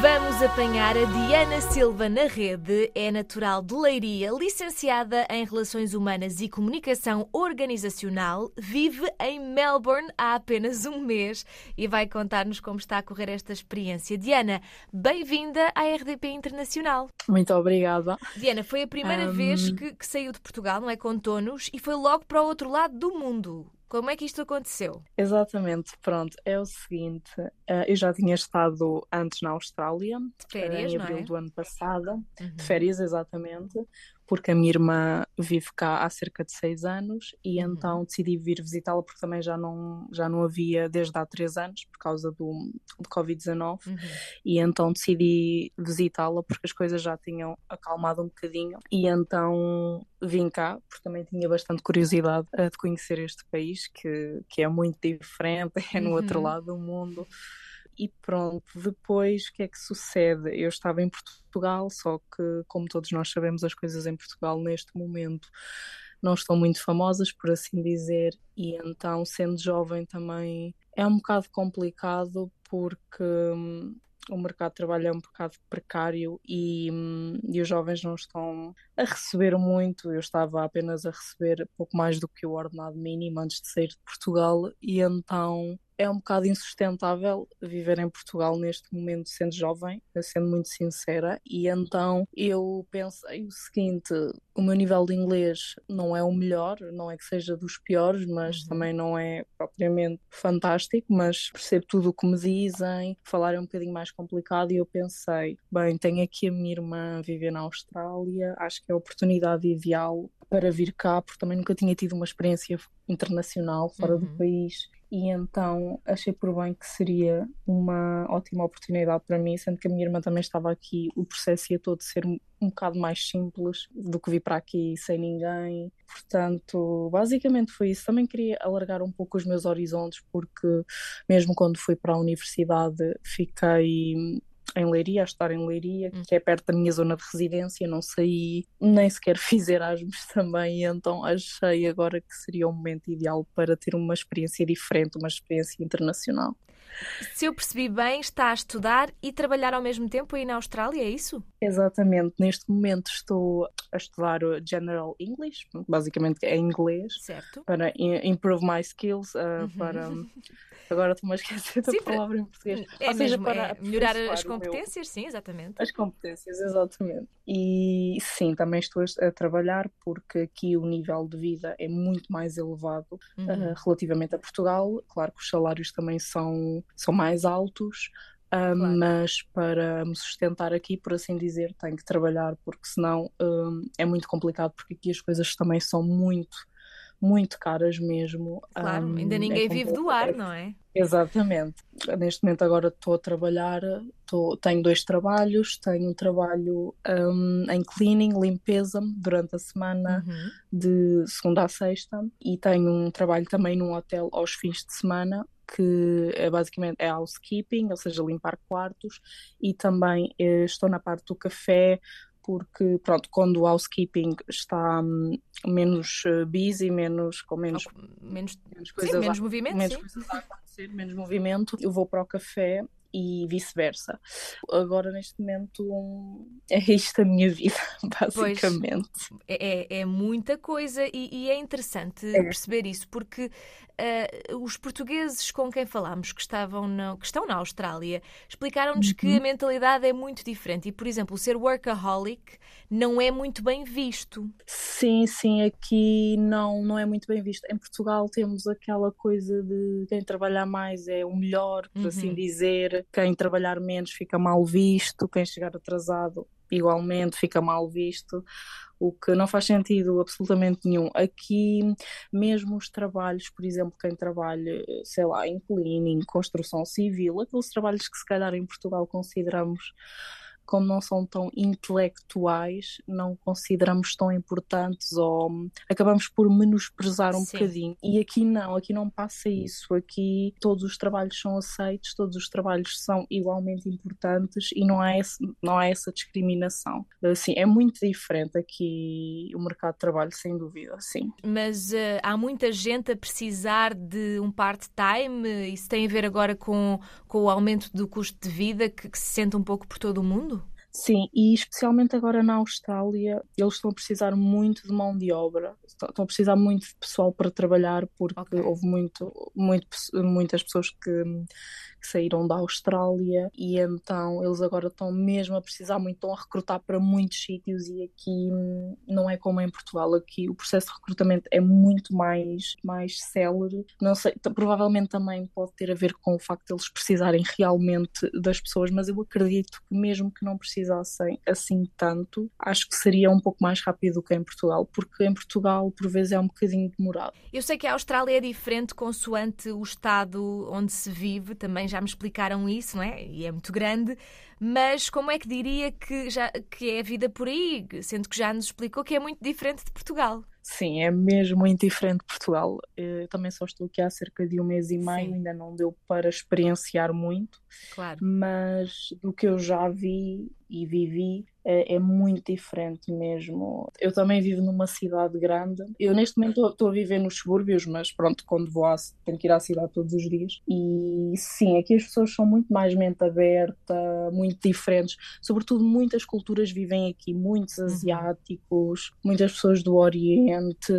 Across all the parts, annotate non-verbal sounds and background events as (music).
Vamos apanhar a Diana Silva na rede, é natural de Leiria, licenciada em Relações Humanas e Comunicação Organizacional, vive em Melbourne há apenas um mês e vai contar-nos como está a correr esta experiência. Diana, bem-vinda à RDP Internacional. Muito obrigada. Diana, foi a primeira Um, vez que, que saiu de Portugal, não é? Com tonos, e foi logo para o outro lado do mundo. Como é que isto aconteceu? Exatamente, pronto, é o seguinte, eh, eu já tinha estado antes na Austrália, De férias, em não abril é? do ano passado, Uhum. de férias exatamente, porque a minha irmã vive cá há cerca de seis anos e Uhum. então decidi vir visitá-la porque também já não, já não havia desde há três anos por causa do, do Covid-19 Uhum. e então decidi visitá-la porque as coisas já tinham acalmado um bocadinho e então vim cá porque também tinha bastante curiosidade de conhecer este país que, que é muito diferente, (laughs) é no outro Uhum. lado do mundo. E pronto, depois o que é que sucede? Eu estava em Portugal, só que, como todos nós sabemos, as coisas em Portugal neste momento não estão muito famosas, por assim dizer, e então, sendo jovem, também é um bocado complicado porque hum, o mercado de trabalho é um bocado precário e, hum, e os jovens não estão a receber muito. Eu estava apenas a receber pouco mais do que o ordenado mínimo antes de sair de Portugal, e então é um bocado insustentável viver em Portugal neste momento, sendo jovem, sendo muito sincera. E então eu pensei o seguinte: o meu nível de inglês não é o melhor, não é que seja dos piores, mas Uhum. também não é propriamente fantástico. Mas percebo tudo o que me dizem, falar é um bocadinho mais complicado. E eu pensei: bem, tenho aqui a minha irmã a viver na Austrália, acho que é a oportunidade ideal para vir cá, porque também nunca tinha tido uma experiência internacional fora do Uhum. país. E então achei por bem que seria uma ótima oportunidade para mim, sendo que a minha irmã também estava aqui, o processo ia todo ser um, bocado mais simples do que vir para aqui sem ninguém. Portanto, basicamente foi isso. Também queria alargar um pouco os meus horizontes, porque mesmo quando fui para a universidade, fiquei em Leiria, a estar em Leiria, Hum. que é perto da minha zona de residência, não saí, nem sequer fiz Erasmus (laughs) também, então achei agora que seria o momento ideal para ter uma experiência diferente, uma experiência internacional. Se eu percebi bem, está a estudar e trabalhar ao mesmo tempo aí na Austrália, é isso? Exatamente, neste momento estou a estudar o General English, basicamente é inglês, Certo. para improve my skills, uh, Uhum. para. Agora estou-me a esquecer da palavra em português. É Ou seja, mesmo, para é melhorar as o meu- competências, sim, exatamente. As competências, exatamente. E sim, também estou a a trabalhar porque aqui o nível de vida é muito mais elevado Uhum. uh, relativamente a Portugal. Claro que os salários também são, são mais altos, uh, Claro. mas para me sustentar aqui, por assim dizer, tenho que trabalhar porque senão um, é muito complicado porque aqui as coisas também são muito, muito caras mesmo. Claro, Um, ainda é ninguém vive do ar, não é? Exatamente. Neste momento agora estou a trabalhar, estou- tenho dois trabalhos, tenho um trabalho hum, em cleaning, limpeza, durante a semana Uhum. de segunda a sexta e tenho um trabalho também num hotel aos fins de semana que é basicamente é housekeeping, ou seja, limpar quartos e também eh, estou na parte do café porque, pronto, quando o housekeeping está hum, menos eh, busy, menos, com menos, Menos, menos sim, coisas menos a- movimento, menos sim. coisas a acontecer, menos movimento, eu vou para o café e vice-versa. Agora, neste momento, (laughs) é isto a minha vida, (laughs) basicamente. É, é- é muita coisa e, e é interessante É. perceber isso, porque ah, os portugueses com quem falámos que, estavam na- que estão na Austrália explicaram-nos que Uhum. a mentalidade é muito diferente e, por exemplo, ser workaholic não é muito bem visto. Sim, sim, aqui não, não é muito bem visto. Em Portugal temos aquela coisa de quem trabalhar mais é o melhor, por assim Uhum. dizer, quem trabalhar menos fica mal visto, quem chegar atrasado igualmente fica mal visto, o que não faz sentido absolutamente nenhum. Aqui, mesmo os trabalhos, por exemplo, quem trabalha, sei lá, em cleaning, construção civil, aqueles trabalhos que se calhar em Portugal consideramos como não são tão intelectuais, não consideramos tão importantes ou acabamos por menosprezar um Sim. bocadinho. E aqui não, aqui não passa isso. Aqui todos os trabalhos são aceitos, todos os trabalhos são igualmente importantes e não há, esse, não há essa discriminação. Assim, é muito diferente aqui o mercado de trabalho, sem dúvida, sim. Mas uh, há muita gente a precisar de um part-time? Isso tem a ver agora com, com o aumento do custo de vida que, que se sente um pouco por todo o mundo? Sim, e especialmente agora na Austrália, eles estão a precisar muito de mão de obra, estão a precisar muito de pessoal para trabalhar, porque okay. houve muito, muito, muitas pessoas que que saíram da Austrália e então eles agora estão mesmo a precisar muito, estão a recrutar para muitos sítios e aqui hum, não é como em Portugal, aqui o processo de recrutamento é muito mais, mais célere. Não sei, provavelmente também pode ter a ver com o facto de eles precisarem realmente das pessoas, mas eu acredito que mesmo que não precisassem assim tanto, acho que seria um pouco mais rápido do que em Portugal, porque em Portugal por vezes é um bocadinho demorado. Eu sei que a Austrália é diferente consoante o estado onde se vive, também já me explicaram isso, não é? E é muito grande, mas como é que diria que, já, que é a vida por aí, sendo que já nos explicou que é muito diferente de Portugal? Sim, é mesmo muito diferente de Portugal. Eu também só estou aqui há cerca de um mês e meio, Sim. ainda não deu para experienciar muito, claro. mas do que eu já vi e vivi é, é, muito diferente mesmo. Eu também vivo numa cidade grande. Eu neste momento estou a viver nos subúrbios, mas pronto, quando vou à, tenho que ir à cidade todos os dias. E sim, aqui as pessoas são muito mais mente aberta, muito diferentes. Sobretudo muitas culturas vivem aqui, muitos uhum. asiáticos, muitas pessoas do Oriente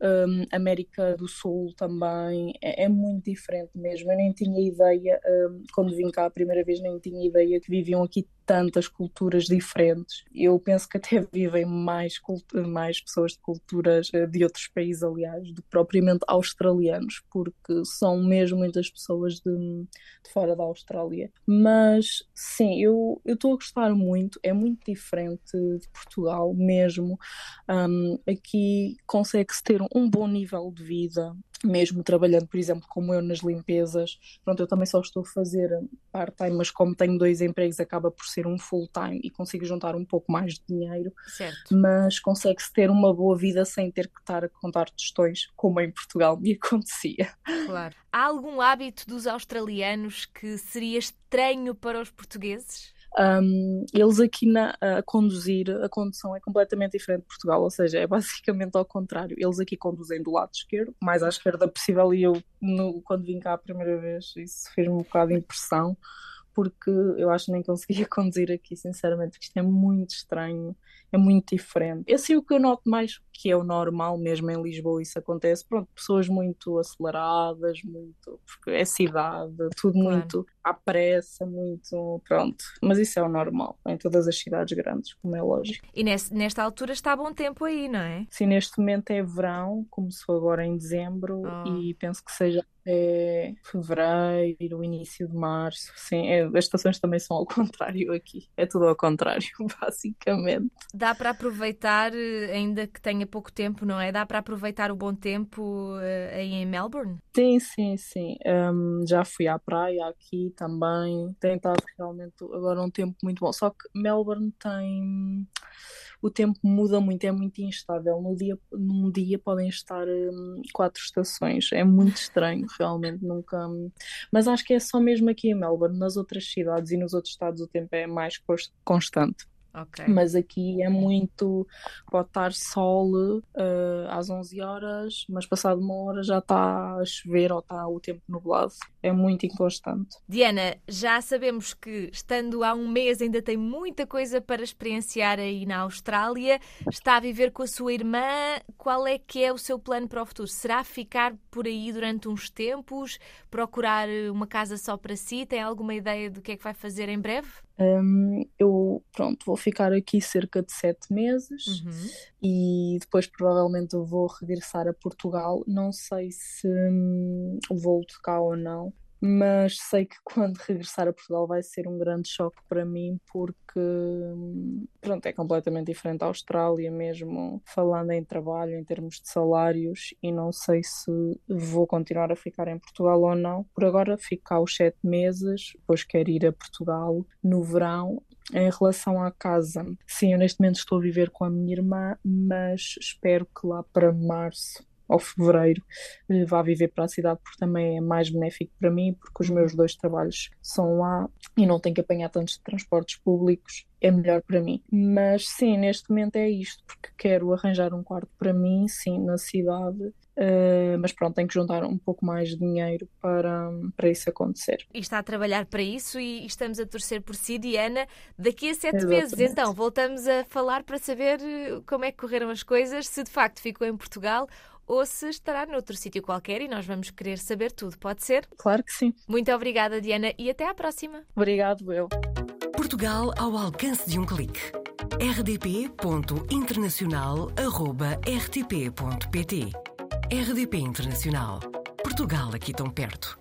um, América do Sul também, é, é, muito diferente mesmo. Eu nem tinha ideia, um, quando vim cá a primeira vez, nem tinha ideia que viviam aqui tantas culturas diferentes. Eu penso que até (laughs) vivem mais, mais pessoas de culturas eh, de outros países, aliás, do que propriamente australianos, porque são mesmo muitas pessoas de, de fora da Austrália. Mas sim, eu estou a gostar muito, é muito diferente de Portugal mesmo. Um, aqui consegue-se ter um bom nível de vida, mesmo trabalhando, por exemplo, como eu nas limpezas, pronto, eu também só estou a fazer part-time, mas como tenho dois empregos, acaba por ser um full-time e consigo juntar um pouco mais de dinheiro. Certo. Mas consegue-se ter uma boa vida sem ter que estar a contar tostões, como em Portugal me (laughs) acontecia. Claro. Há algum hábito dos australianos que seria estranho para os portugueses? Um, eles aqui na, a conduzir, a condução é completamente diferente de Portugal, ou seja, é basicamente ao contrário. Eles aqui conduzem do lado esquerdo, mais à esquerda possível, e eu, no, quando vim cá a primeira vez, isso fez-me um bocado de impressão, porque eu acho que nem conseguia (laughs) conduzir aqui, sinceramente, porque isto é muito estranho é muito diferente. Esse é o que eu noto mais que é o normal mesmo em Lisboa, isso acontece. Pronto, pessoas muito aceleradas, muito, porque é cidade, tudo claro. muito à pressa, muito, pronto. Mas isso é o normal em todas as cidades grandes, como é lógico. E nesse, nesta altura está bom tempo aí, não é? Sim, neste momento é verão, começou agora em dezembro oh. e penso que seja até fevereiro, início de março. Sim, é, as estações também são ao (laughs) contrário aqui. É tudo ao contrário, (laughs) basicamente dá para aproveitar, eh, ainda que tenha pouco tempo, não é? Dá para aproveitar o bom tempo uh, aí em Melbourne? Sim, sim, sim. Um, já fui à praia aqui também. Tem estado realmente agora um tempo muito bom. Só que Melbourne tem. O tempo muda muito, é muito instável. No dia, num dia podem estar um, quatro estações. É muito estranho, (laughs) realmente. Nunca. Mas acho que é só mesmo aqui em Melbourne. Nas outras cidades e nos outros estados o tempo é mais constante. Okay. Mas aqui é muito. Pode estar sol uh, às 11 horas, mas passado uma hora já está a chover ou está o tempo nublado. É muito inconstante. Diana, já sabemos que estando há um mês ainda tem muita coisa para experienciar aí na Austrália. Está a viver com a sua irmã. Qual é que é o seu plano para o futuro? Será ficar por aí durante uns tempos? Procurar uma casa só para si? Tem alguma ideia do que é que vai fazer em breve? Um, eu, pronto, vou ficar aqui cerca de sete meses uhum. e depois provavelmente vou regressar a Portugal. Não sei se hum, volto cá ou não, mas sei que quando (laughs) regressar a Portugal vai ser um grande choque para mim porque pronto, é completamente diferente da Austrália mesmo falando em trabalho, em termos de salários e não sei se vou continuar a ficar em Portugal ou não. Por agora fico cá os sete meses, depois quero ir a Portugal no verão em relação à casa, sim, eu neste momento estou a viver com a minha irmã, mas espero que lá para março ou fevereiro eh, vá viver para a cidade porque também é mais benéfico para mim porque os meus dois trabalhos são lá e não tenho que apanhar tantos transportes públicos é melhor para mim. Mas sim, neste momento é isto, porque quero arranjar um quarto para mim, sim, na cidade, Uh, mas pronto, tenho que juntar um pouco mais de dinheiro para, para isso acontecer. E está a trabalhar para isso e estamos a torcer por si, Diana. Daqui a sete Exatamente. meses, então, voltamos a falar para saber eh, como é que correram as coisas, se de facto ficou em Portugal ou se estará noutro sítio qualquer e nós vamos querer saber tudo, pode ser? Claro que sim. Muito obrigada, Diana, e até à próxima. Obrigado, eu. Portugal ao alcance de um clique. rdp.internacional.rtp.pt RDP Internacional. Portugal aqui tão perto.